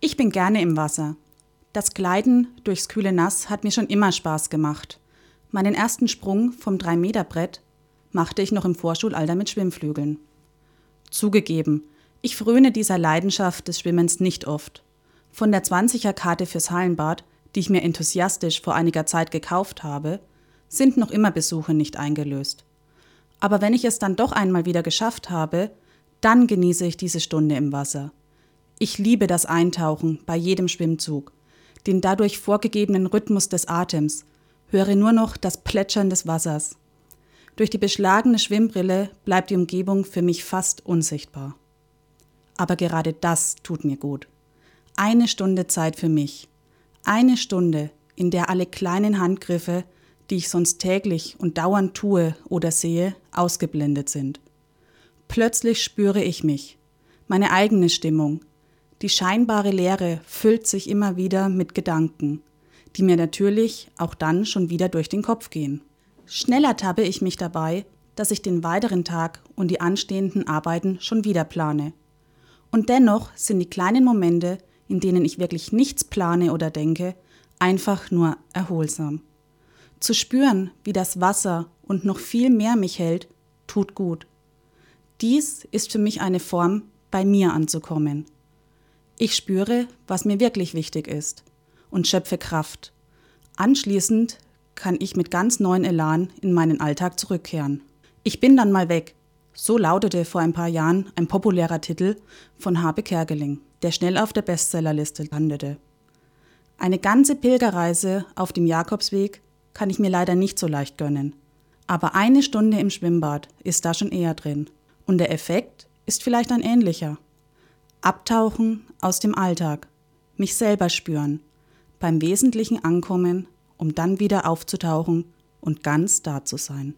Ich bin gerne im Wasser. Das Gleiten durchs kühle Nass hat mir schon immer Spaß gemacht. Meinen ersten Sprung vom 3-Meter-Brett machte ich noch im Vorschulalter mit Schwimmflügeln. Zugegeben, ich fröne dieser Leidenschaft des Schwimmens nicht oft. Von der 20er-Karte fürs Hallenbad, die ich mir enthusiastisch vor einiger Zeit gekauft habe, sind noch immer Besuche nicht eingelöst. Aber wenn ich es dann doch einmal wieder geschafft habe, dann genieße ich diese Stunde im Wasser. Ich liebe das Eintauchen bei jedem Schwimmzug, den dadurch vorgegebenen Rhythmus des Atems, höre nur noch das Plätschern des Wassers. Durch die beschlagene Schwimmbrille bleibt die Umgebung für mich fast unsichtbar. Aber gerade das tut mir gut. Eine Stunde Zeit für mich. Eine Stunde, in der alle kleinen Handgriffe, die ich sonst täglich und dauernd tue oder sehe, ausgeblendet sind. Plötzlich spüre ich mich, meine eigene Stimmung. Die scheinbare Leere füllt sich immer wieder mit Gedanken, die mir natürlich auch dann schon wieder durch den Kopf gehen. Schneller tappe ich mich dabei, dass ich den weiteren Tag und die anstehenden Arbeiten schon wieder plane. Und dennoch sind die kleinen Momente, in denen ich wirklich nichts plane oder denke, einfach nur erholsam. Zu spüren, wie das Wasser und noch viel mehr mich hält, tut gut. Dies ist für mich eine Form, bei mir anzukommen. Ich spüre, was mir wirklich wichtig ist und schöpfe Kraft. Anschließend kann ich mit ganz neuen Elan in meinen Alltag zurückkehren. Ich bin dann mal weg. So lautete vor ein paar Jahren ein populärer Titel von Habe Kerkeling, der schnell auf der Bestsellerliste landete. Eine ganze Pilgerreise auf dem Jakobsweg kann ich mir leider nicht so leicht gönnen. Aber eine Stunde im Schwimmbad ist da schon eher drin. Und der Effekt ist vielleicht ein ähnlicher. Abtauchen aus dem Alltag, mich selber spüren, beim Wesentlichen ankommen um dann wieder aufzutauchen und ganz da zu sein.